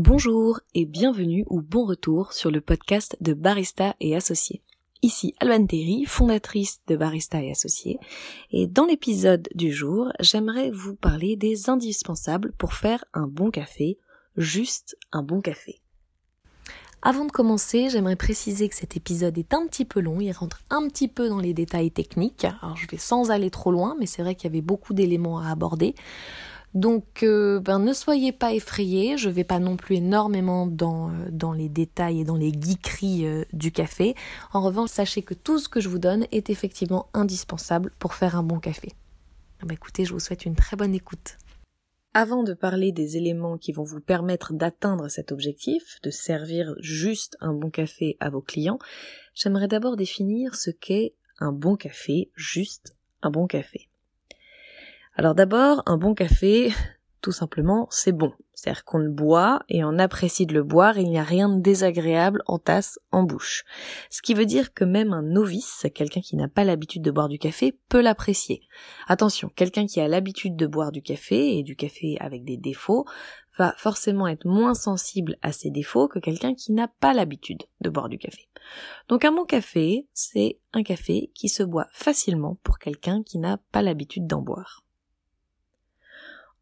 Bonjour et bienvenue ou bon retour sur le podcast de Barista et Associés. Ici Alban Terry, fondatrice de Barista et Associés, et dans l'épisode du jour, j'aimerais vous parler des indispensables pour faire un bon café, juste un bon café. Avant de commencer, j'aimerais préciser que cet épisode est un petit peu long, il rentre un petit peu dans les détails techniques. Alors je vais sans aller trop loin, mais c'est vrai qu'il y avait beaucoup d'éléments à aborder. Donc euh, ben, ne soyez pas effrayés, je ne vais pas non plus énormément dans, euh, dans les détails et dans les geekeries euh, du café. En revanche, sachez que tout ce que je vous donne est effectivement indispensable pour faire un bon café. Ah ben, écoutez, je vous souhaite une très bonne écoute. Avant de parler des éléments qui vont vous permettre d'atteindre cet objectif, de servir juste un bon café à vos clients, j'aimerais d'abord définir ce qu'est un bon café, juste un bon café. Alors d'abord, un bon café, tout simplement, c'est bon. C'est-à-dire qu'on le boit et on apprécie de le boire et il n'y a rien de désagréable en tasse, en bouche. Ce qui veut dire que même un novice, quelqu'un qui n'a pas l'habitude de boire du café, peut l'apprécier. Attention, quelqu'un qui a l'habitude de boire du café et du café avec des défauts va forcément être moins sensible à ces défauts que quelqu'un qui n'a pas l'habitude de boire du café. Donc un bon café, c'est un café qui se boit facilement pour quelqu'un qui n'a pas l'habitude d'en boire.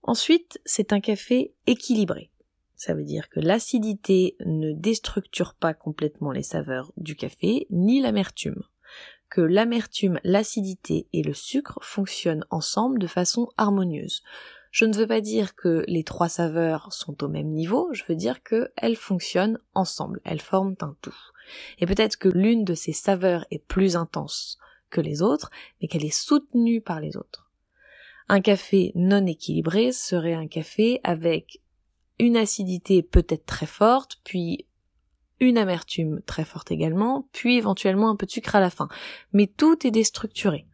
Ensuite, c'est un café équilibré. Ça veut dire que l'acidité ne déstructure pas complètement les saveurs du café, ni l'amertume. Que l'amertume, l'acidité et le sucre fonctionnent ensemble de façon harmonieuse. Je ne veux pas dire que les trois saveurs sont au même niveau, je veux dire qu'elles fonctionnent ensemble, elles forment un tout. Et peut-être que l'une de ces saveurs est plus intense que les autres, mais qu'elle est soutenue par les autres. Un café non équilibré serait un café avec une acidité peut-être très forte, puis une amertume très forte également, puis éventuellement un peu de sucre à la fin. Mais tout est déstructuré.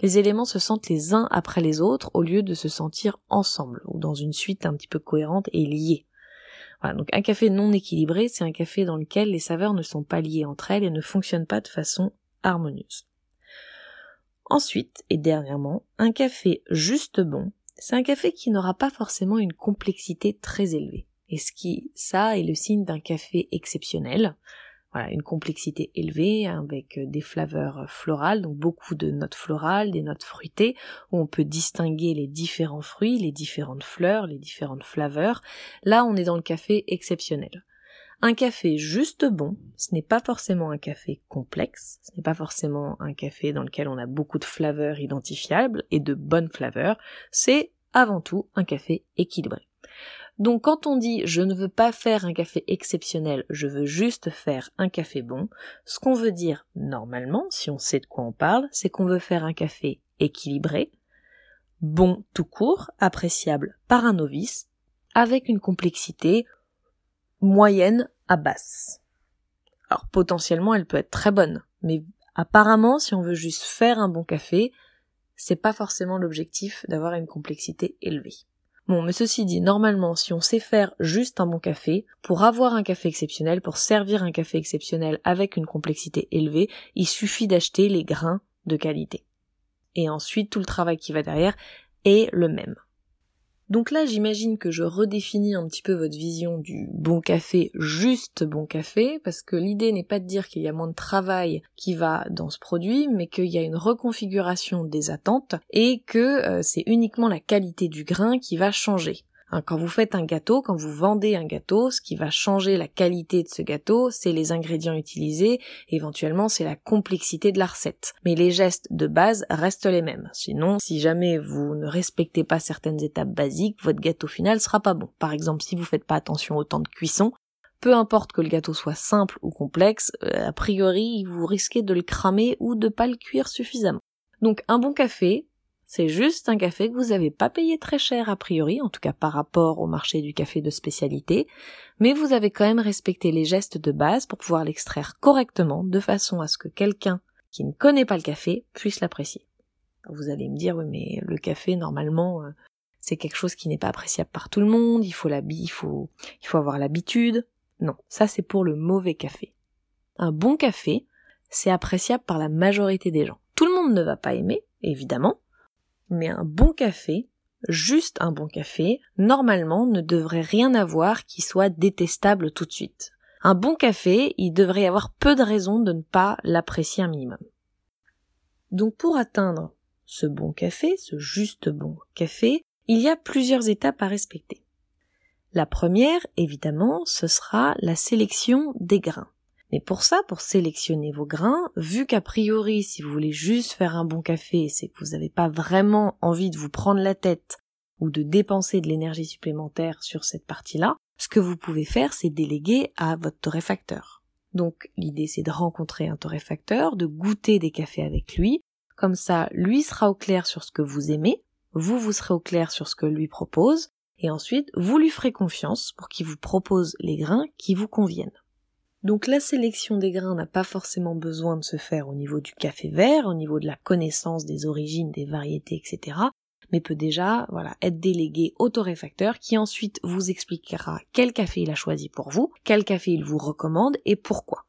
Les éléments se sentent les uns après les autres au lieu de se sentir ensemble ou dans une suite un petit peu cohérente et liée. Voilà, donc un café non équilibré, c'est un café dans lequel les saveurs ne sont pas liées entre elles et ne fonctionnent pas de façon harmonieuse. Ensuite, et dernièrement, un café juste bon, c'est un café qui n'aura pas forcément une complexité très élevée. Et ce qui, ça, est le signe d'un café exceptionnel. Voilà, une complexité élevée avec des flaveurs florales, donc beaucoup de notes florales, des notes fruitées, où on peut distinguer les différents fruits, les différentes fleurs, les différentes flaveurs. Là, on est dans le café exceptionnel. Un café juste bon, ce n'est pas forcément un café complexe, ce n'est pas forcément un café dans lequel on a beaucoup de flaveurs identifiables et de bonnes flaveurs, c'est avant tout un café équilibré. Donc quand on dit je ne veux pas faire un café exceptionnel, je veux juste faire un café bon, ce qu'on veut dire normalement, si on sait de quoi on parle, c'est qu'on veut faire un café équilibré, bon tout court, appréciable par un novice, avec une complexité moyenne à basse. Alors potentiellement elle peut être très bonne, mais apparemment si on veut juste faire un bon café, c'est pas forcément l'objectif d'avoir une complexité élevée. Bon, mais ceci dit, normalement, si on sait faire juste un bon café, pour avoir un café exceptionnel, pour servir un café exceptionnel avec une complexité élevée, il suffit d'acheter les grains de qualité. Et ensuite, tout le travail qui va derrière est le même. Donc là, j'imagine que je redéfinis un petit peu votre vision du bon café, juste bon café, parce que l'idée n'est pas de dire qu'il y a moins de travail qui va dans ce produit, mais qu'il y a une reconfiguration des attentes et que euh, c'est uniquement la qualité du grain qui va changer. Hein, quand vous faites un gâteau, quand vous vendez un gâteau, ce qui va changer la qualité de ce gâteau, c'est les ingrédients utilisés, éventuellement c'est la complexité de la recette. Mais les gestes de base restent les mêmes. Sinon, si jamais vous ne respectez pas certaines étapes basiques, votre gâteau final sera pas bon. Par exemple, si vous faites pas attention au temps de cuisson, peu importe que le gâteau soit simple ou complexe, euh, a priori, vous risquez de le cramer ou de pas le cuire suffisamment. Donc un bon café, c'est juste un café que vous n'avez pas payé très cher a priori, en tout cas par rapport au marché du café de spécialité, mais vous avez quand même respecté les gestes de base pour pouvoir l'extraire correctement de façon à ce que quelqu'un qui ne connaît pas le café puisse l'apprécier. Vous allez me dire, oui, mais le café, normalement, euh, c'est quelque chose qui n'est pas appréciable par tout le monde, il faut il faut, il faut avoir l'habitude. Non, ça c'est pour le mauvais café. Un bon café, c'est appréciable par la majorité des gens. Tout le monde ne va pas aimer, évidemment, mais un bon café juste un bon café, normalement ne devrait rien avoir qui soit détestable tout de suite. Un bon café, il devrait y avoir peu de raisons de ne pas l'apprécier un minimum. Donc pour atteindre ce bon café, ce juste bon café, il y a plusieurs étapes à respecter. La première, évidemment, ce sera la sélection des grains. Mais pour ça, pour sélectionner vos grains, vu qu'a priori, si vous voulez juste faire un bon café, c'est que vous n'avez pas vraiment envie de vous prendre la tête ou de dépenser de l'énergie supplémentaire sur cette partie-là, ce que vous pouvez faire, c'est déléguer à votre torréfacteur. Donc l'idée c'est de rencontrer un torréfacteur, de goûter des cafés avec lui, comme ça lui sera au clair sur ce que vous aimez, vous vous serez au clair sur ce que lui propose, et ensuite vous lui ferez confiance pour qu'il vous propose les grains qui vous conviennent. Donc la sélection des grains n'a pas forcément besoin de se faire au niveau du café vert, au niveau de la connaissance des origines, des variétés, etc. Mais peut déjà, voilà, être délégué au torréfacteur qui ensuite vous expliquera quel café il a choisi pour vous, quel café il vous recommande et pourquoi.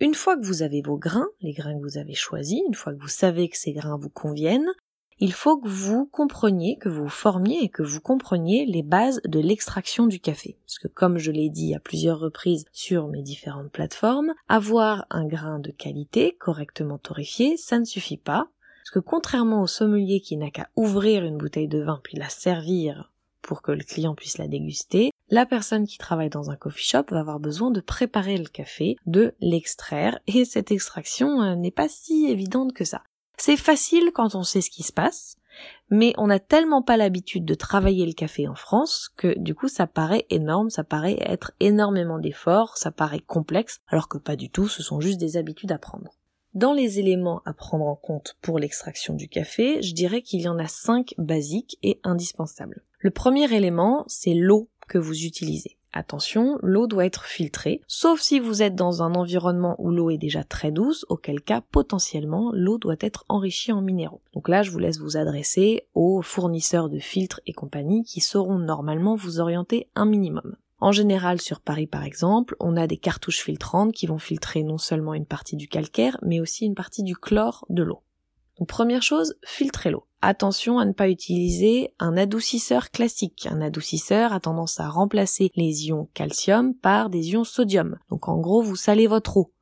Une fois que vous avez vos grains, les grains que vous avez choisis, une fois que vous savez que ces grains vous conviennent, il faut que vous compreniez, que vous formiez et que vous compreniez les bases de l'extraction du café. Parce que comme je l'ai dit à plusieurs reprises sur mes différentes plateformes, avoir un grain de qualité correctement torréfié, ça ne suffit pas. Parce que contrairement au sommelier qui n'a qu'à ouvrir une bouteille de vin puis la servir pour que le client puisse la déguster, la personne qui travaille dans un coffee shop va avoir besoin de préparer le café, de l'extraire, et cette extraction euh, n'est pas si évidente que ça. C'est facile quand on sait ce qui se passe, mais on n'a tellement pas l'habitude de travailler le café en France que du coup ça paraît énorme, ça paraît être énormément d'efforts, ça paraît complexe, alors que pas du tout, ce sont juste des habitudes à prendre. Dans les éléments à prendre en compte pour l'extraction du café, je dirais qu'il y en a cinq basiques et indispensables. Le premier élément, c'est l'eau que vous utilisez. Attention, l'eau doit être filtrée, sauf si vous êtes dans un environnement où l'eau est déjà très douce, auquel cas potentiellement l'eau doit être enrichie en minéraux. Donc là, je vous laisse vous adresser aux fournisseurs de filtres et compagnie qui sauront normalement vous orienter un minimum. En général, sur Paris par exemple, on a des cartouches filtrantes qui vont filtrer non seulement une partie du calcaire, mais aussi une partie du chlore de l'eau. Donc première chose, filtrez l'eau. Attention à ne pas utiliser un adoucisseur classique. Un adoucisseur a tendance à remplacer les ions calcium par des ions sodium. Donc en gros, vous salez votre eau.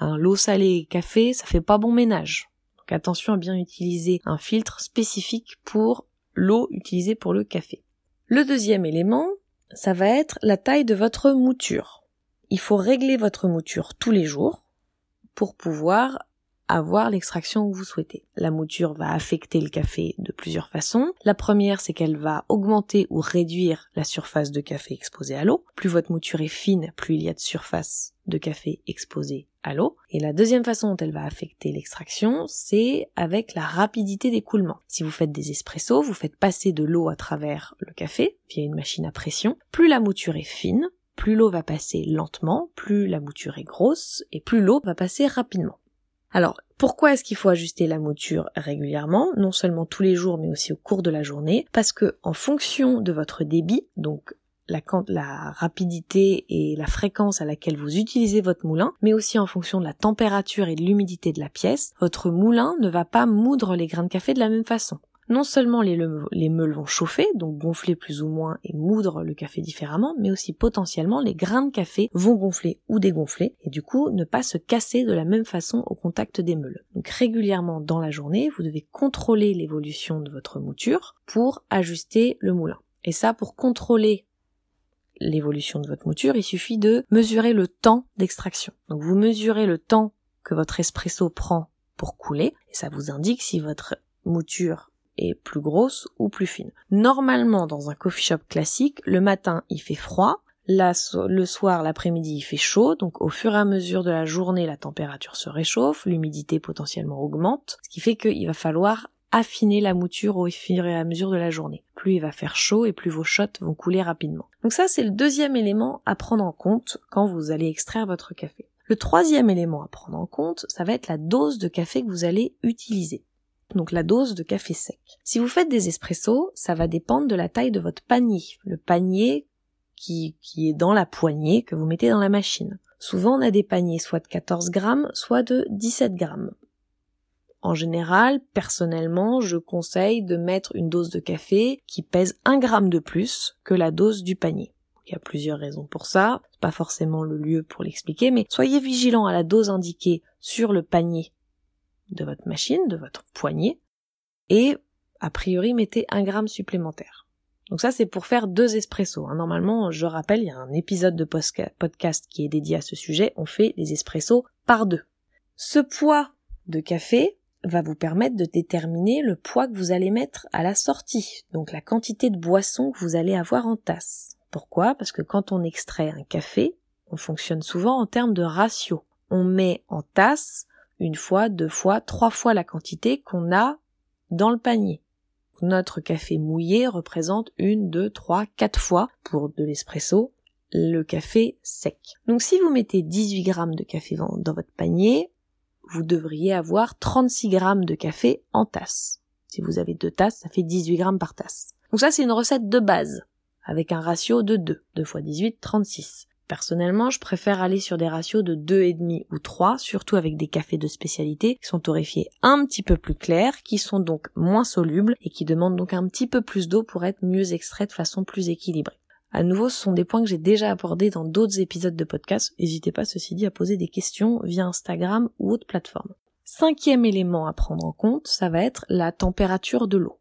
l'eau salée café, ça fait pas bon ménage. Donc attention à bien utiliser un filtre spécifique pour l'eau utilisée pour le café. Le deuxième élément, ça va être la taille de votre mouture. Il faut régler votre mouture tous les jours pour pouvoir avoir l'extraction vous souhaitez. La mouture va affecter le café de plusieurs façons. La première, c'est qu'elle va augmenter ou réduire la surface de café exposée à l'eau. Plus votre mouture est fine, plus il y a de surface de café exposée à l'eau. Et la deuxième façon dont elle va affecter l'extraction, c'est avec la rapidité d'écoulement. Si vous faites des espressos, vous faites passer de l'eau à travers le café via une machine à pression. Plus la mouture est fine, plus l'eau va passer lentement, plus la mouture est grosse et plus l'eau va passer rapidement. Alors, pourquoi est-ce qu'il faut ajuster la mouture régulièrement, non seulement tous les jours mais aussi au cours de la journée? Parce que en fonction de votre débit, donc la, rapidité et la fréquence à laquelle vous utilisez votre moulin, mais aussi en fonction de la température et de l'humidité de la pièce, votre moulin ne va pas moudre les grains de café de la même façon non seulement les, meules vont chauffer, donc gonfler plus ou moins et moudre le café différemment, mais aussi potentiellement les grains de café vont gonfler ou dégonfler, et du coup ne pas se casser de la même façon au contact des meules. Donc régulièrement dans la journée, vous devez contrôler l'évolution de votre mouture pour ajuster le moulin. Et ça, pour contrôler l'évolution de votre mouture, il suffit de mesurer le temps d'extraction. Donc vous mesurez le temps que votre espresso prend pour couler, et ça vous indique si votre mouture est plus grosse ou plus fine. Normalement, dans un coffee shop classique, le matin il fait froid, le soir, l'après-midi, il fait chaud, donc au fur et à mesure de la journée, la température se réchauffe, l'humidité potentiellement augmente, ce qui fait qu'il va falloir affiner la mouture au fur et à mesure de la journée. Plus il va faire chaud et plus vos shots vont couler rapidement. Donc ça, c'est le deuxième élément à prendre en compte quand vous allez extraire votre café. Le troisième élément à prendre en compte, ça va être la dose de café que vous allez utiliser donc la dose de café sec. Si vous faites des espressos, ça va dépendre de la taille de votre panier, le panier qui, qui est dans la poignée que vous mettez dans la machine. Souvent on a des paniers soit de 14 grammes, soit de 17 grammes. En général, personnellement, je conseille de mettre une dose de café qui pèse un gramme de plus que la dose du panier. Il y a plusieurs raisons pour ça, pas forcément le lieu pour l'expliquer, mais soyez vigilant à la dose indiquée sur le panier de votre machine, de votre poignée, et a priori mettez un gramme supplémentaire. Donc ça c'est pour faire deux espressos. Hein. Normalement, je rappelle, il y a un épisode de podcast qui est dédié à ce sujet, on fait les espressos par deux. Ce poids de café va vous permettre de déterminer le poids que vous allez mettre à la sortie, donc la quantité de boisson que vous allez avoir en tasse. Pourquoi? Parce que quand on extrait un café, on fonctionne souvent en termes de ratio. On met en tasse une fois, deux fois, trois fois la quantité qu'on a dans le panier. Notre café mouillé représente une, deux, trois, quatre fois pour de l'espresso le café sec. Donc si vous mettez 18 grammes de café dans votre panier, vous devriez avoir 36 grammes de café en tasse. Si vous avez deux tasses, ça fait 18 grammes par tasse. Donc ça, c'est une recette de base, avec un ratio de 2. 2 fois 18, 36. Personnellement, je préfère aller sur des ratios de 2,5 ou 3, surtout avec des cafés de spécialité qui sont torréfiés un petit peu plus clairs, qui sont donc moins solubles et qui demandent donc un petit peu plus d'eau pour être mieux extraits de façon plus équilibrée. À nouveau, ce sont des points que j'ai déjà abordés dans d'autres épisodes de podcast. N'hésitez pas, ceci dit, à poser des questions via Instagram ou autre plateforme. Cinquième élément à prendre en compte, ça va être la température de l'eau.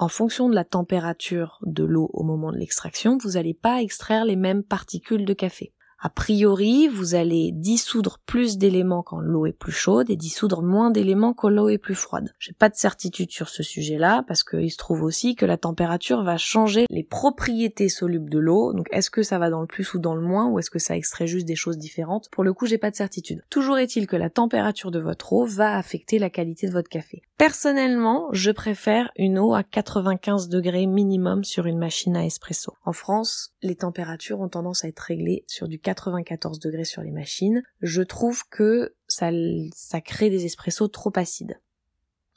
En fonction de la température de l'eau au moment de l'extraction, vous n'allez pas extraire les mêmes particules de café. A priori, vous allez dissoudre plus d'éléments quand l'eau est plus chaude et dissoudre moins d'éléments quand l'eau est plus froide. J'ai pas de certitude sur ce sujet-là parce qu'il se trouve aussi que la température va changer les propriétés solubles de l'eau. Donc est-ce que ça va dans le plus ou dans le moins ou est-ce que ça extrait juste des choses différentes? Pour le coup, j'ai pas de certitude. Toujours est-il que la température de votre eau va affecter la qualité de votre café. Personnellement, je préfère une eau à 95 degrés minimum sur une machine à espresso. En France, les températures ont tendance à être réglées sur du 94 degrés sur les machines, je trouve que ça, ça crée des espressos trop acides.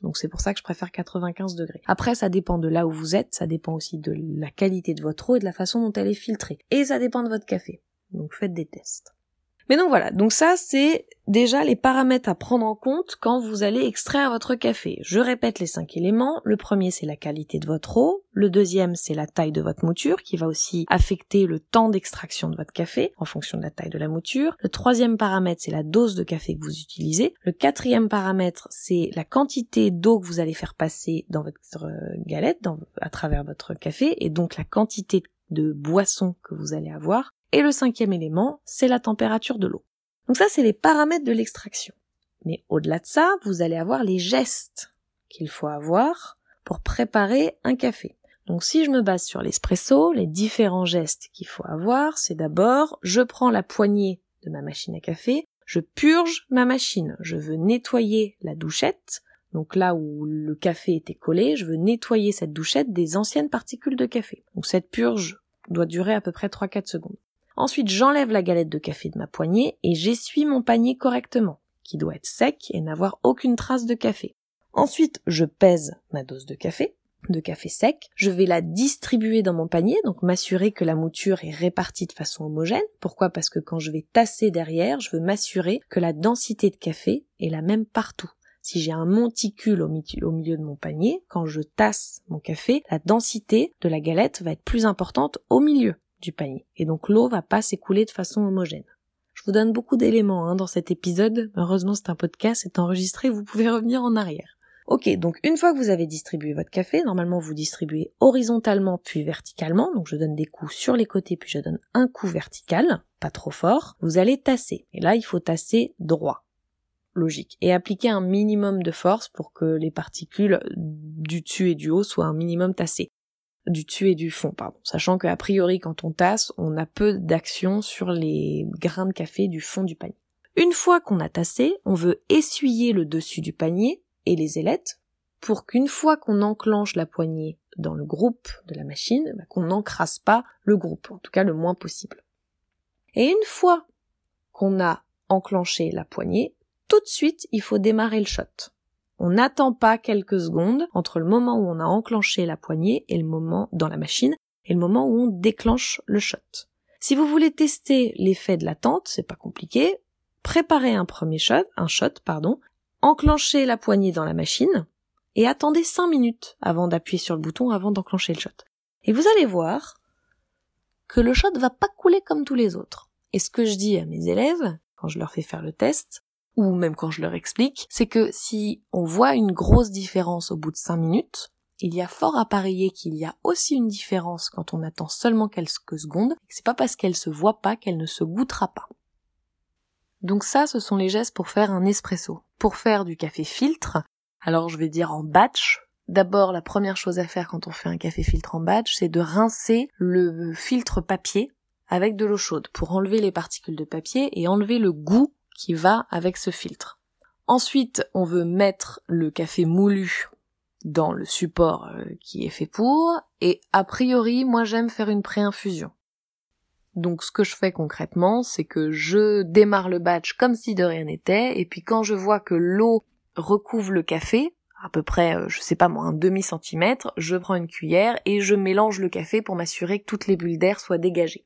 Donc c'est pour ça que je préfère 95 degrés. Après, ça dépend de là où vous êtes, ça dépend aussi de la qualité de votre eau et de la façon dont elle est filtrée. Et ça dépend de votre café. Donc faites des tests. Mais donc voilà, donc ça c'est déjà les paramètres à prendre en compte quand vous allez extraire votre café. Je répète les cinq éléments. Le premier c'est la qualité de votre eau. Le deuxième c'est la taille de votre mouture qui va aussi affecter le temps d'extraction de votre café en fonction de la taille de la mouture. Le troisième paramètre c'est la dose de café que vous utilisez. Le quatrième paramètre c'est la quantité d'eau que vous allez faire passer dans votre galette, à travers votre café et donc la quantité de boisson que vous allez avoir. Et le cinquième élément, c'est la température de l'eau. Donc ça, c'est les paramètres de l'extraction. Mais au-delà de ça, vous allez avoir les gestes qu'il faut avoir pour préparer un café. Donc si je me base sur l'espresso, les différents gestes qu'il faut avoir, c'est d'abord, je prends la poignée de ma machine à café, je purge ma machine, je veux nettoyer la douchette, donc là où le café était collé, je veux nettoyer cette douchette des anciennes particules de café. Donc cette purge doit durer à peu près 3-4 secondes. Ensuite, j'enlève la galette de café de ma poignée et j'essuie mon panier correctement, qui doit être sec et n'avoir aucune trace de café. Ensuite, je pèse ma dose de café, de café sec. Je vais la distribuer dans mon panier, donc m'assurer que la mouture est répartie de façon homogène. Pourquoi? Parce que quand je vais tasser derrière, je veux m'assurer que la densité de café est la même partout. Si j'ai un monticule au milieu de mon panier, quand je tasse mon café, la densité de la galette va être plus importante au milieu du panier. Et donc l'eau va pas s'écouler de façon homogène. Je vous donne beaucoup d'éléments hein, dans cet épisode. Heureusement, c'est un podcast, c'est enregistré, vous pouvez revenir en arrière. Ok, donc une fois que vous avez distribué votre café, normalement vous distribuez horizontalement puis verticalement, donc je donne des coups sur les côtés puis je donne un coup vertical, pas trop fort, vous allez tasser. Et là il faut tasser droit. Logique. Et appliquer un minimum de force pour que les particules du dessus et du haut soient un minimum tassées du dessus et du fond, pardon. Sachant qu'a priori, quand on tasse, on a peu d'action sur les grains de café du fond du panier. Une fois qu'on a tassé, on veut essuyer le dessus du panier et les ailettes pour qu'une fois qu'on enclenche la poignée dans le groupe de la machine, bah, qu'on n'encrasse pas le groupe, en tout cas le moins possible. Et une fois qu'on a enclenché la poignée, tout de suite, il faut démarrer le shot. On n'attend pas quelques secondes entre le moment où on a enclenché la poignée et le moment dans la machine et le moment où on déclenche le shot. Si vous voulez tester l'effet de l'attente, c'est pas compliqué. Préparez un premier shot, un shot, pardon, enclenchez la poignée dans la machine et attendez 5 minutes avant d'appuyer sur le bouton avant d'enclencher le shot. Et vous allez voir que le shot va pas couler comme tous les autres. Et ce que je dis à mes élèves, quand je leur fais faire le test, ou même quand je leur explique, c'est que si on voit une grosse différence au bout de 5 minutes, il y a fort à parier qu'il y a aussi une différence quand on attend seulement quelques secondes, et c'est pas parce qu'elle se voit pas qu'elle ne se goûtera pas. Donc ça, ce sont les gestes pour faire un espresso. Pour faire du café filtre, alors je vais dire en batch, D'abord, la première chose à faire quand on fait un café filtre en batch, c'est de rincer le filtre papier avec de l'eau chaude pour enlever les particules de papier et enlever le goût qui va avec ce filtre. Ensuite, on veut mettre le café moulu dans le support euh, qui est fait pour, et a priori, moi j'aime faire une pré-infusion. Donc ce que je fais concrètement, c'est que je démarre le batch comme si de rien n'était, et puis quand je vois que l'eau recouvre le café, à peu près, euh, je sais pas moi, un demi centimètre, je prends une cuillère et je mélange le café pour m'assurer que toutes les bulles d'air soient dégagées.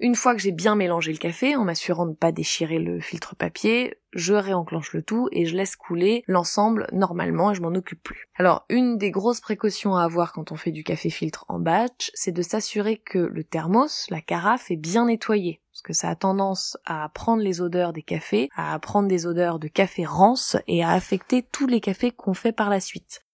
Une fois que j'ai bien mélangé le café, en m'assurant de ne pas déchirer le filtre papier, je réenclenche le tout et je laisse couler l'ensemble normalement et je m'en occupe plus. Alors, une des grosses précautions à avoir quand on fait du café filtre en batch, c'est de s'assurer que le thermos, la carafe, est bien nettoyé. Parce que ça a tendance à prendre les odeurs des cafés, à prendre des odeurs de café rance et à affecter tous les cafés qu'on fait par la suite.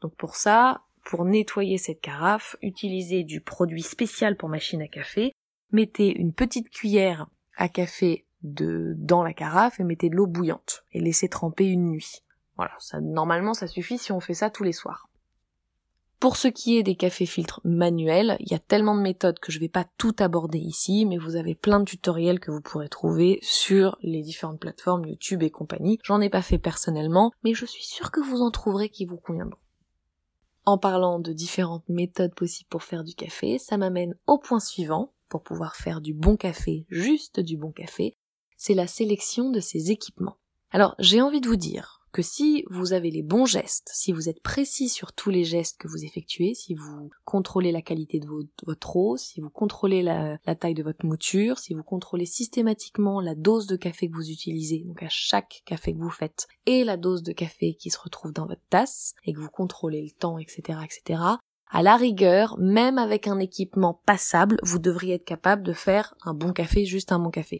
Donc pour ça, pour nettoyer cette carafe, utilisez du produit spécial pour machine à café mettez une petite cuillère à café de, dans la carafe et mettez de l'eau bouillante et laissez tremper une nuit. Voilà, ça, normalement ça suffit si on fait ça tous les soirs. Pour ce qui est des cafés filtres manuels, il y a tellement de méthodes que je vais pas tout aborder ici, mais vous avez plein de tutoriels que vous pourrez trouver sur les différentes plateformes YouTube et compagnie. J'en ai pas fait personnellement, mais je suis sûre que vous en trouverez qui vous conviendront. En parlant de différentes méthodes possibles pour faire du café, ça m'amène au point suivant, pour pouvoir faire du bon café, juste du bon café, c'est la sélection de ses équipements. Alors j'ai envie de vous dire que si vous avez les bons gestes, si vous êtes précis sur tous les gestes que vous effectuez, si vous contrôlez la qualité de votre eau, si vous contrôlez la, la, taille de votre mouture, si vous contrôlez systématiquement la dose de café que vous utilisez, donc à chaque café que vous faites, et la dose de café qui se retrouve dans votre tasse, et que vous contrôlez le temps, etc., etc., à la rigueur, même avec un équipement passable, vous devriez être capable de faire un bon café, juste un bon café.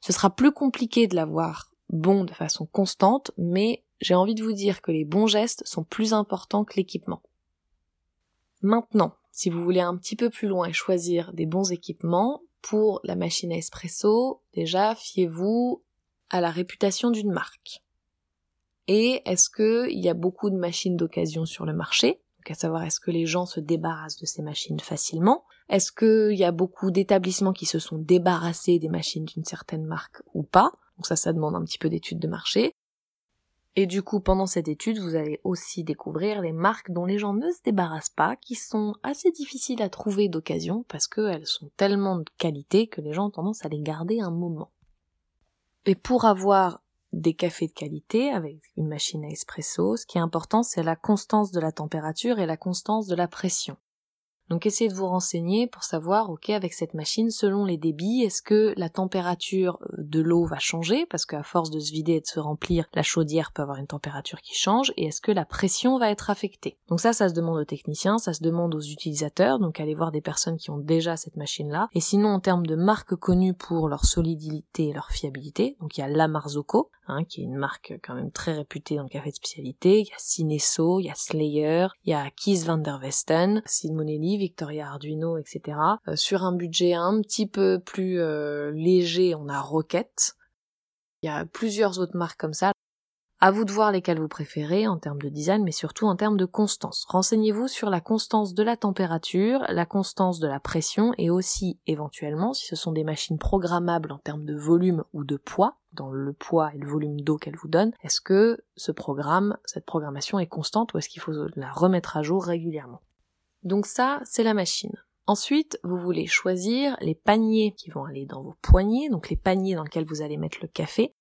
Ce sera plus compliqué de l'avoir bon de façon constante, mais j'ai envie de vous dire que les bons gestes sont plus importants que l'équipement. Maintenant, si vous voulez un petit peu plus loin et choisir des bons équipements, pour la machine à espresso, déjà, fiez-vous à la réputation d'une marque. Et est-ce qu'il y a beaucoup de machines d'occasion sur le marché? Donc à savoir est-ce que les gens se débarrassent de ces machines facilement? Est-ce qu'il y a beaucoup d'établissements qui se sont débarrassés des machines d'une certaine marque ou pas? Donc ça, ça demande un petit peu d'études de marché. Et du coup, pendant cette étude, vous allez aussi découvrir les marques dont les gens ne se débarrassent pas, qui sont assez difficiles à trouver d'occasion parce qu'elles sont tellement de qualité que les gens ont tendance à les garder un moment. Et pour avoir des cafés de qualité avec une machine à espresso. Ce qui est important, c'est la constance de la température et la constance de la pression. Donc essayez de vous renseigner pour savoir, ok, avec cette machine, selon les débits, est-ce que la température euh, de l'eau va changer? Parce qu'à force de se vider et de se remplir, la chaudière peut avoir une température qui change. Et est-ce que la pression va être affectée? Donc ça, ça se demande aux techniciens, ça se demande aux utilisateurs. Donc allez voir des personnes qui ont déjà cette machine-là. Et sinon, en termes de marques connues pour leur solidité et leur fiabilité, donc il y a la Marzocco, hein, qui est une marque quand même très réputée dans le café de spécialité. Il y a Cinesso, il y a Slayer, il y a Keith van der Westen, Simonelli, Victoria Arduino, etc. Euh, sur un budget un petit peu plus euh, léger, on a Rocket. Il y a plusieurs autres marques comme ça. À vous de voir lesquelles vous préférez en termes de design, mais surtout en termes de constance. Renseignez-vous sur la constance de la température, la constance de la pression et aussi éventuellement si ce sont des machines programmables en termes de volume ou de poids, dans le poids et le volume d'eau qu'elle vous donne, est-ce que ce programme, cette programmation est constante ou est-ce qu'il faut la remettre à jour régulièrement? Donc ça, c'est la machine. Ensuite, vous voulez choisir les paniers qui vont aller dans vos poignées, donc les paniers dans lesquels vous allez mettre le café.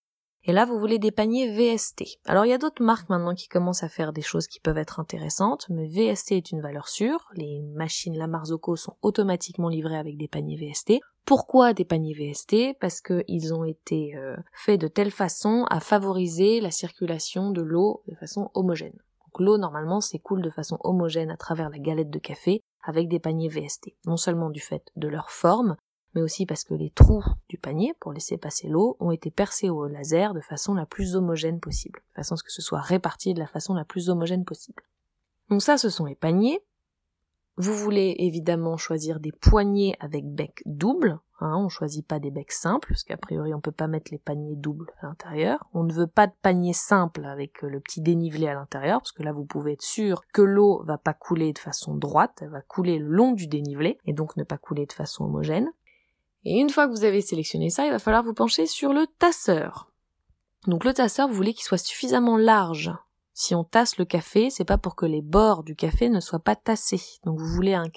Et là, vous voulez des paniers VST. Alors, il y a d'autres marques maintenant qui commencent à faire des choses qui peuvent être intéressantes, mais VST est une valeur sûre. Les machines La Marzocco sont automatiquement livrées avec des paniers VST. Pourquoi des paniers VST Parce qu'ils ont été euh, faits de telle façon à favoriser la circulation de l'eau de façon homogène. L'eau normalement s'écoule de façon homogène à travers la galette de café avec des paniers VST. Non seulement du fait de leur forme, mais aussi parce que les trous du panier, pour laisser passer l'eau, ont été percés au laser de façon la plus homogène possible, de façon à ce que ce soit réparti de la façon la plus homogène possible. Donc ça, ce sont les paniers. Vous voulez évidemment choisir des poignées avec bec double. Hein, on choisit pas des becs simples, parce qu'a priori on peut pas mettre les paniers doubles à l'intérieur. On ne veut pas de panier simple avec le petit dénivelé à l'intérieur, parce que là vous pouvez être sûr que l'eau va pas couler de façon droite, elle va couler le long du dénivelé, et donc ne pas couler de façon homogène. Et une fois que vous avez sélectionné ça, il va falloir vous pencher sur le tasseur. Donc le tasseur, vous voulez qu'il soit suffisamment large. Si on tasse le café, c'est pas pour que les bords du café ne soient pas tassés. Donc vous voulez un,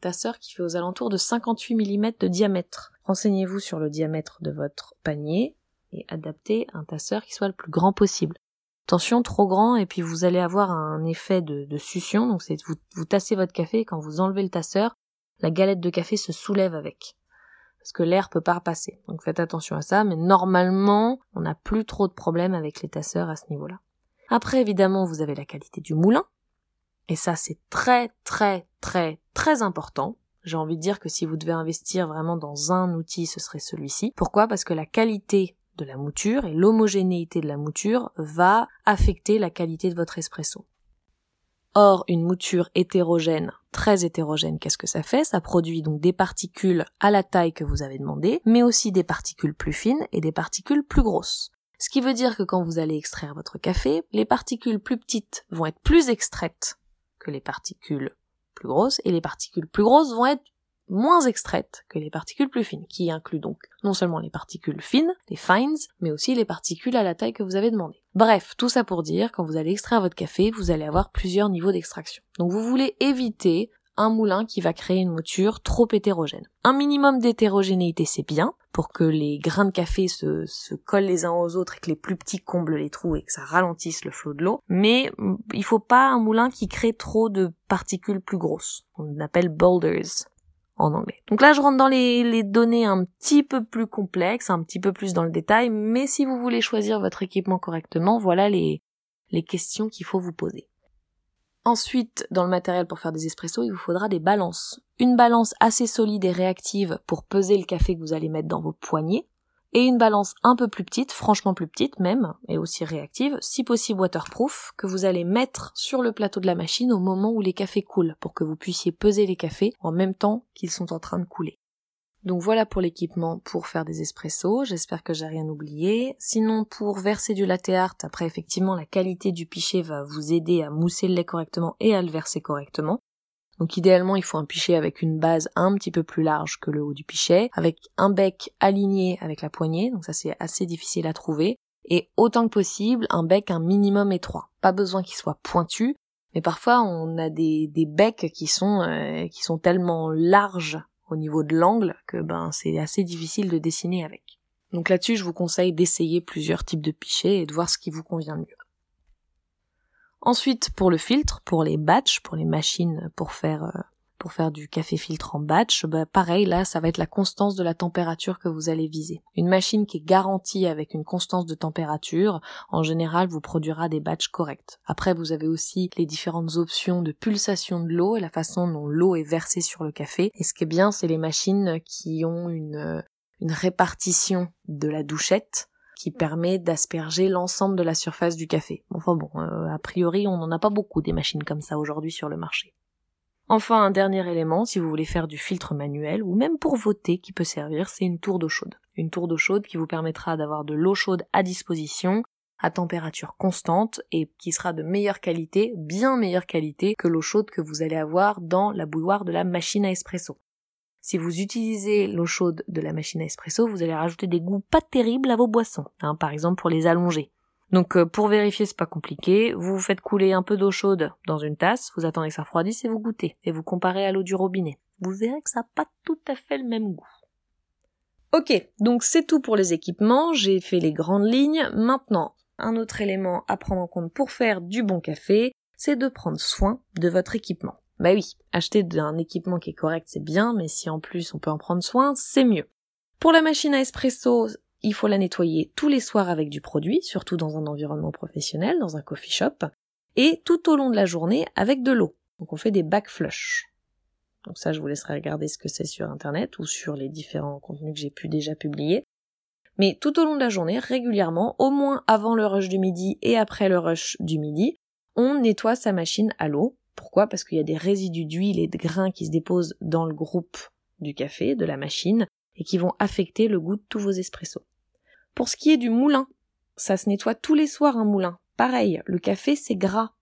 tasseur qui fait aux alentours de 58 mm de diamètre. Renseignez-vous sur le diamètre de votre panier et adaptez un tasseur qui soit le plus grand possible. Attention, trop grand, et puis vous allez avoir un effet de, succion, donc c'est vous, vous tassez votre café, et quand vous enlevez le tasseur, la galette de café se soulève avec parce que l'air peut pas passer. Donc faites attention à ça, mais normalement, on n'a plus trop de problèmes avec les tasseurs à ce niveau-là. Après, évidemment, vous avez la qualité du moulin, et ça c'est très très très très important. J'ai envie de dire que si vous devez investir vraiment dans un outil, ce serait celui-ci. Pourquoi? Parce que la qualité de la mouture et l'homogénéité de la mouture va affecter la qualité de votre espresso. Or, une mouture hétérogène, très hétérogène, qu'est-ce que ça fait? Ça produit donc des particules à la taille que vous avez demandé, mais aussi des particules plus fines et des particules plus grosses. Ce qui veut dire que quand vous allez extraire votre café, les particules plus petites vont être plus extraites que les particules plus grosses, et les particules plus grosses vont être moins extraites que les particules plus fines, qui incluent donc non seulement les particules fines, les fines, mais aussi les particules à la taille que vous avez demandé. Bref, tout ça pour dire, quand vous allez extraire votre café, vous allez avoir plusieurs niveaux d'extraction. Donc vous voulez éviter un moulin qui va créer une mouture trop hétérogène. Un minimum d'hétérogénéité c'est bien, pour que les grains de café se, collent les uns aux autres et que les plus petits comblent les trous et que ça ralentisse le flot de l'eau. Mais il faut pas un moulin qui crée trop de particules plus grosses. On appelle boulders en anglais. Donc là, je rentre dans les, données un petit peu plus complexes, un petit peu plus dans le détail, mais si vous voulez choisir votre équipement correctement, voilà les, les questions qu'il faut vous poser. Ensuite, dans le matériel pour faire des espressos, il vous faudra des balances. Une balance assez solide et réactive pour peser le café que vous allez mettre dans vos poignées, et une balance un peu plus petite, franchement plus petite même, et aussi réactive, si possible waterproof, que vous allez mettre sur le plateau de la machine au moment où les cafés coulent, pour que vous puissiez peser les cafés en même temps qu'ils sont en train de couler. Donc voilà pour l'équipement pour faire des espressos, j'espère que j'ai rien oublié. Sinon pour verser du latte art, après effectivement la qualité du pichet va vous aider à mousser le lait correctement et à le verser correctement. Donc idéalement, il faut un pichet avec une base un petit peu plus large que le haut du pichet, avec un bec aligné avec la poignée, donc ça c'est assez difficile à trouver, et autant que possible un bec un minimum étroit. Pas besoin qu'il soit pointu, mais parfois on a des, becs qui sont euh, qui sont tellement larges au niveau de l'angle que ben c'est assez difficile de dessiner avec. Donc là-dessus, je vous conseille d'essayer plusieurs types de pichets et de voir ce qui vous convient mieux. Ensuite, pour le filtre, pour les batchs, pour les machines pour faire euh, pour faire du café filtre en batch, bah pareil là, ça va être la constance de la température que vous allez viser. Une machine qui est garantie avec une constance de température, en général, vous produira des batchs corrects. Après, vous avez aussi les différentes options de pulsation de l'eau et la façon dont l'eau est versée sur le café. Et ce qui est bien, c'est les machines qui ont une une répartition de la douchette qui permet d'asperger l'ensemble de la surface du café. Enfin bon, euh, a priori on n'en a pas beaucoup des machines comme ça aujourd'hui sur le marché. Enfin, un dernier élément, si vous voulez faire du filtre manuel, ou même pour voter qui peut servir, c'est une tour d'eau chaude. Une tour d'eau chaude qui vous permettra d'avoir de l'eau chaude à disposition, à température constante, et qui sera de meilleure qualité, bien meilleure qualité que l'eau chaude que vous allez avoir dans la bouilloire de la machine à espresso. Si vous utilisez l'eau chaude de la machine à espresso, vous allez rajouter des goûts pas terribles à vos boissons, hein, par exemple pour les allonger. Donc euh, pour vérifier, c'est pas compliqué, vous faites couler un peu d'eau chaude dans une tasse, vous attendez que ça refroidisse et vous goûtez, et vous comparez à l'eau du robinet. Vous verrez que ça n'a pas tout à fait le même goût. Ok, donc c'est tout pour les équipements, j'ai fait les grandes lignes. Maintenant, un autre élément à prendre en compte pour faire du bon café, c'est de prendre soin de votre équipement. Bah oui, acheter un équipement qui est correct c'est bien, mais si en plus on peut en prendre soin, c'est mieux. Pour la machine à espresso, il faut la nettoyer tous les soirs avec du produit, surtout dans un environnement professionnel, dans un coffee shop, et tout au long de la journée avec de l'eau. Donc on fait des back flush. Donc ça, je vous laisserai regarder ce que c'est sur Internet ou sur les différents contenus que j'ai pu déjà publier. Mais tout au long de la journée, régulièrement, au moins avant le rush du midi et après le rush du midi, on nettoie sa machine à l'eau. Pourquoi? Parce qu'il y a des résidus d'huile et de grains qui se déposent dans le groupe du café, de la machine, et qui vont affecter le goût de tous vos espressos. Pour ce qui est du moulin, ça se nettoie tous les soirs un moulin. Pareil, le café c'est gras.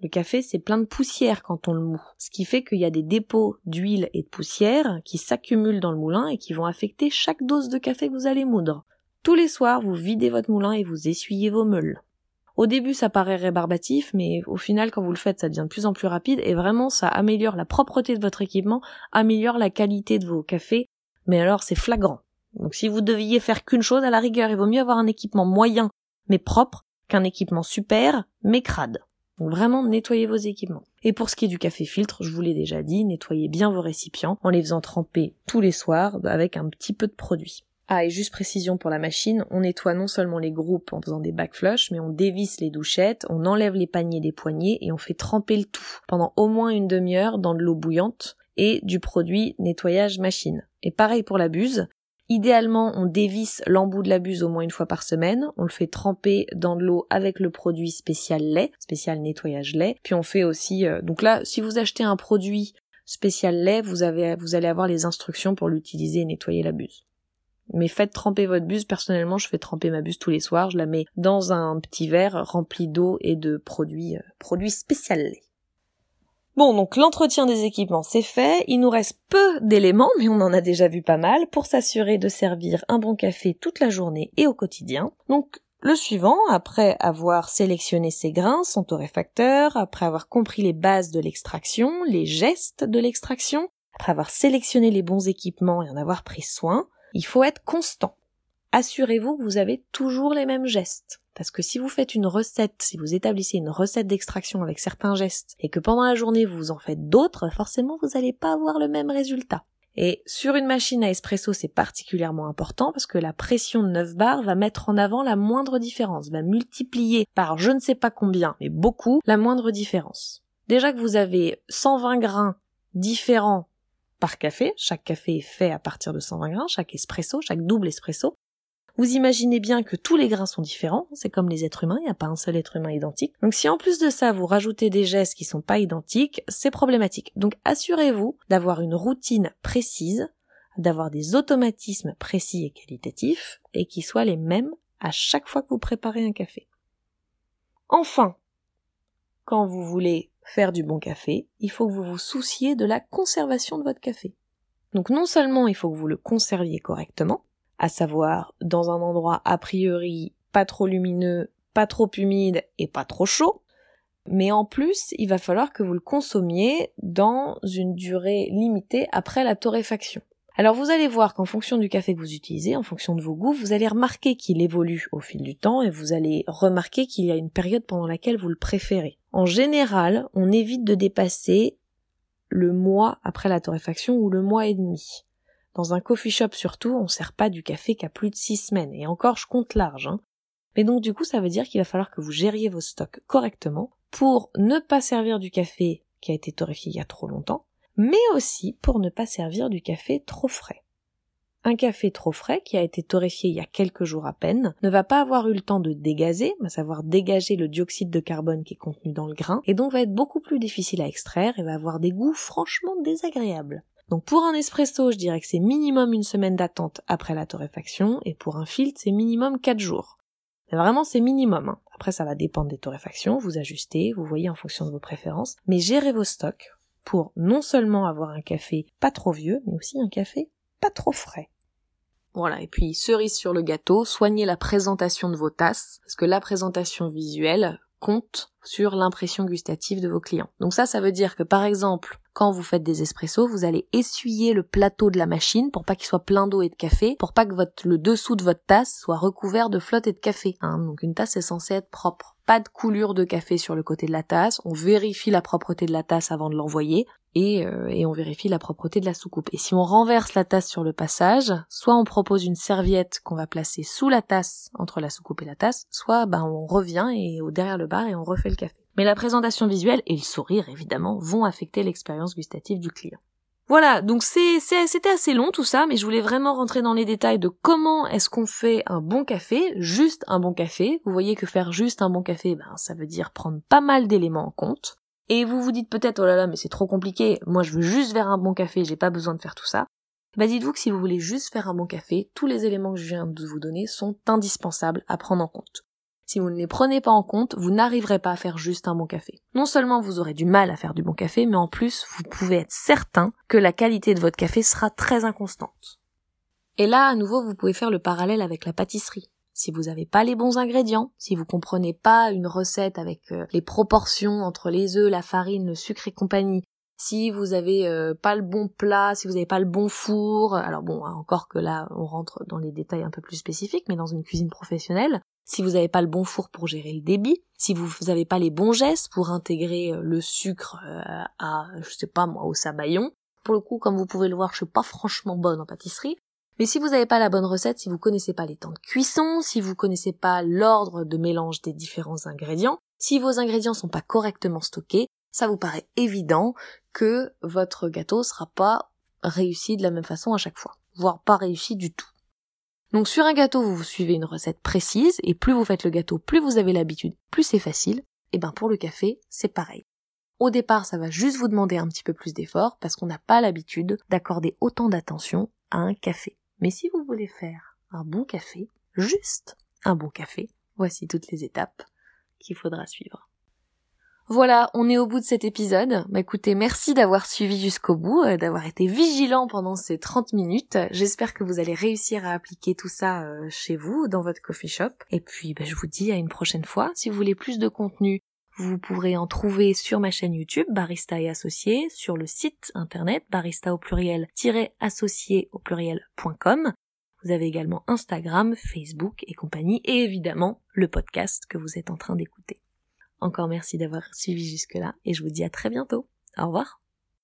Le café c'est plein de poussière quand on le moue. Ce qui fait qu'il y a des dépôts d'huile et de poussière qui s'accumulent dans le moulin et qui vont affecter chaque dose de café que vous allez moudre. Tous les soirs, vous videz votre moulin et vous essuyez vos meules. Au début, ça paraît rébarbatif, mais au final, quand vous le faites, ça devient de plus en plus rapide et vraiment, ça améliore la propreté de votre équipement, améliore la qualité de vos cafés. Mais alors, c'est flagrant. Donc, si vous deviez faire qu'une chose, à la rigueur, il vaut mieux avoir un équipement moyen, mais propre, qu'un équipement super, mais crade. Donc vraiment, nettoyez vos équipements. Et pour ce qui est du café filtre, je vous l'ai déjà dit, nettoyez bien vos récipients en les faisant tremper tous les soirs avec un petit peu de produit. Ah, et juste précision pour la machine, on nettoie non seulement les groupes en faisant des backflush, mais on dévisse les douchettes, on enlève les paniers des poignées et on fait tremper le tout pendant au moins une demi-heure dans de l'eau bouillante et du produit nettoyage machine. Et pareil pour la buse. Idéalement, on dévisse l'embout de la buse au moins une fois par semaine. On le fait tremper dans de l'eau avec le produit spécial lait, spécial nettoyage lait. Puis on fait aussi, euh, donc là, si vous achetez un produit spécial lait, vous avez, vous allez avoir les instructions pour l'utiliser et nettoyer la buse. Mais faites tremper votre buse. Personnellement, je fais tremper ma buse tous les soirs. Je la mets dans un petit verre rempli d'eau et de produits, euh, produits spécial lait. Bon, donc l'entretien des équipements, c'est fait. Il nous reste peu d'éléments, mais on en a déjà vu pas mal, pour s'assurer de servir un bon café toute la journée et au quotidien. Donc, le suivant, après avoir sélectionné ses grains, son torréfacteur, après avoir compris les bases de l'extraction, les gestes de l'extraction, après avoir sélectionné les bons équipements et en avoir pris soin, il faut être constant. Assurez-vous que vous avez toujours les mêmes gestes. Parce que si vous faites une recette, si vous établissez une recette d'extraction avec certains gestes, et que pendant la journée vous en faites d'autres, forcément vous n'allez pas avoir le même résultat. Et sur une machine à espresso, c'est particulièrement important parce que la pression de 9 bars va mettre en avant la moindre différence, va multiplier par je ne sais pas combien, mais beaucoup, la moindre différence. Déjà que vous avez 120 grains différents par café. Chaque café est fait à partir de 120 grains, chaque espresso, chaque double espresso. Vous imaginez bien que tous les grains sont différents, c'est comme les êtres humains, il n'y a pas un seul être humain identique. Donc si en plus de ça vous rajoutez des gestes qui sont pas identiques, c'est problématique. Donc assurez-vous d'avoir une routine précise, d'avoir des automatismes précis et qualitatifs, et qui soient les mêmes à chaque fois que vous préparez un café. Enfin, quand vous voulez faire du bon café, il faut que vous vous souciez de la conservation de votre café. Donc non seulement il faut que vous le conserviez correctement, à savoir dans un endroit a priori pas trop lumineux, pas trop humide et pas trop chaud, mais en plus il va falloir que vous le consommiez dans une durée limitée après la torréfaction. Alors vous allez voir qu'en fonction du café que vous utilisez, en fonction de vos goûts, vous allez remarquer qu'il évolue au fil du temps et vous allez remarquer qu'il y a une période pendant laquelle vous le préférez. En général, on évite de dépasser le mois après la torréfaction ou le mois et demi. Dans un coffee shop surtout, on sert pas du café qu'à plus de six semaines, et encore je compte large. Hein. Mais donc du coup, ça veut dire qu'il va falloir que vous gériez vos stocks correctement pour ne pas servir du café qui a été torréfié il y a trop longtemps, mais aussi pour ne pas servir du café trop frais. Un café trop frais, qui a été torréfié il y a quelques jours à peine, ne va pas avoir eu le temps de dégazer, à savoir dégager le dioxyde de carbone qui est contenu dans le grain, et donc va être beaucoup plus difficile à extraire et va avoir des goûts franchement désagréables. Donc pour un espresso, je dirais que c'est minimum une semaine d'attente après la torréfaction, et pour un filtre, c'est minimum 4 jours. Mais vraiment, c'est minimum. Hein. Après, ça va dépendre des torréfactions, vous ajustez, vous voyez en fonction de vos préférences, mais gérez vos stocks, pour non seulement avoir un café pas trop vieux, mais aussi un café pas trop frais. Voilà, et puis cerise sur le gâteau, soignez la présentation de vos tasses, parce que la présentation visuelle compte sur l'impression gustative de vos clients. Donc ça, ça veut dire que par exemple, quand vous faites des espressos, vous allez essuyer le plateau de la machine pour pas qu'il soit plein d'eau et de café, pour pas que le dessous de votre tasse soit recouvert de flotte et de café. Hein. Donc une tasse est censée être propre pas de coulure de café sur le côté de la tasse, on vérifie la propreté de la tasse avant de l'envoyer, et, euh, et, on vérifie la propreté de la soucoupe. Et si on renverse la tasse sur le passage, soit on propose une serviette qu'on va placer sous la tasse, entre la soucoupe et la tasse, soit ben, on revient et au derrière le bar et on refait le café. Mais la présentation visuelle et le sourire évidemment vont affecter l'expérience gustative du client. Voilà, donc c'était assez long tout ça, mais je voulais vraiment rentrer dans les détails de comment est-ce qu'on fait un bon café, juste un bon café. Vous voyez que faire juste un bon café, ben, ça veut dire prendre pas mal d'éléments en compte. Et vous vous dites peut-être, oh là là, mais c'est trop compliqué, moi je veux juste faire un bon café, j'ai pas besoin de faire tout ça. Bah dites-vous que si vous voulez juste faire un bon café, tous les éléments que je viens de vous donner sont indispensables à prendre en compte. Si vous ne les prenez pas en compte, vous n'arriverez pas à faire juste un bon café. Non seulement vous aurez du mal à faire du bon café, mais en plus, vous pouvez être certain que la qualité de votre café sera très inconstante. Et là, à nouveau, vous pouvez faire le parallèle avec la pâtisserie. Si vous n'avez pas les bons ingrédients, si vous comprenez pas une recette avec euh, les proportions entre les œufs, la farine, le sucre et compagnie, si vous avez euh, pas le bon plat, si vous n'avez pas le bon four, alors bon, encore que là on rentre dans les détails un peu plus spécifiques, mais dans une cuisine professionnelle, si vous n'avez pas le bon four pour gérer le débit, si vous n'avez pas les bons gestes pour intégrer euh, le sucre euh, à, je sais pas moi, au sabayon, pour le coup, comme vous pouvez le voir, je suis pas franchement bonne en pâtisserie, mais si vous n'avez pas la bonne recette, si vous connaissez pas les temps de cuisson, si vous connaissez pas l'ordre de mélange des différents ingrédients, si vos ingrédients sont pas correctement stockés, ça vous paraît évident que votre gâteau sera pas réussi de la même façon à chaque fois, voire pas réussi du tout. Donc sur un gâteau, vous, suivez une recette précise, et plus vous faites le gâteau, plus vous avez l'habitude, plus c'est facile. Et ben pour le café, c'est pareil. Au départ, ça va juste vous demander un petit peu plus d'effort, parce qu'on n'a pas l'habitude d'accorder autant d'attention à un café. Mais si vous voulez faire un bon café, juste un bon café, voici toutes les étapes qu'il faudra suivre. Voilà, on est au bout de cet épisode. Bah écoutez, merci d'avoir suivi jusqu'au bout, euh, d'avoir été vigilant pendant ces 30 minutes. J'espère que vous allez réussir à appliquer tout ça euh, chez vous, dans votre coffee shop. Et puis, bah, je vous dis à une prochaine fois. Si vous voulez plus de contenu, vous pourrez en trouver sur ma chaîne YouTube Barista et Associés, sur le site internet barista au pluriel associé au pluriel.com. Vous avez également Instagram, Facebook et compagnie, et évidemment le podcast que vous êtes en train d'écouter. Encore merci d'avoir suivi jusque-là et je vous dis à très bientôt. Au revoir.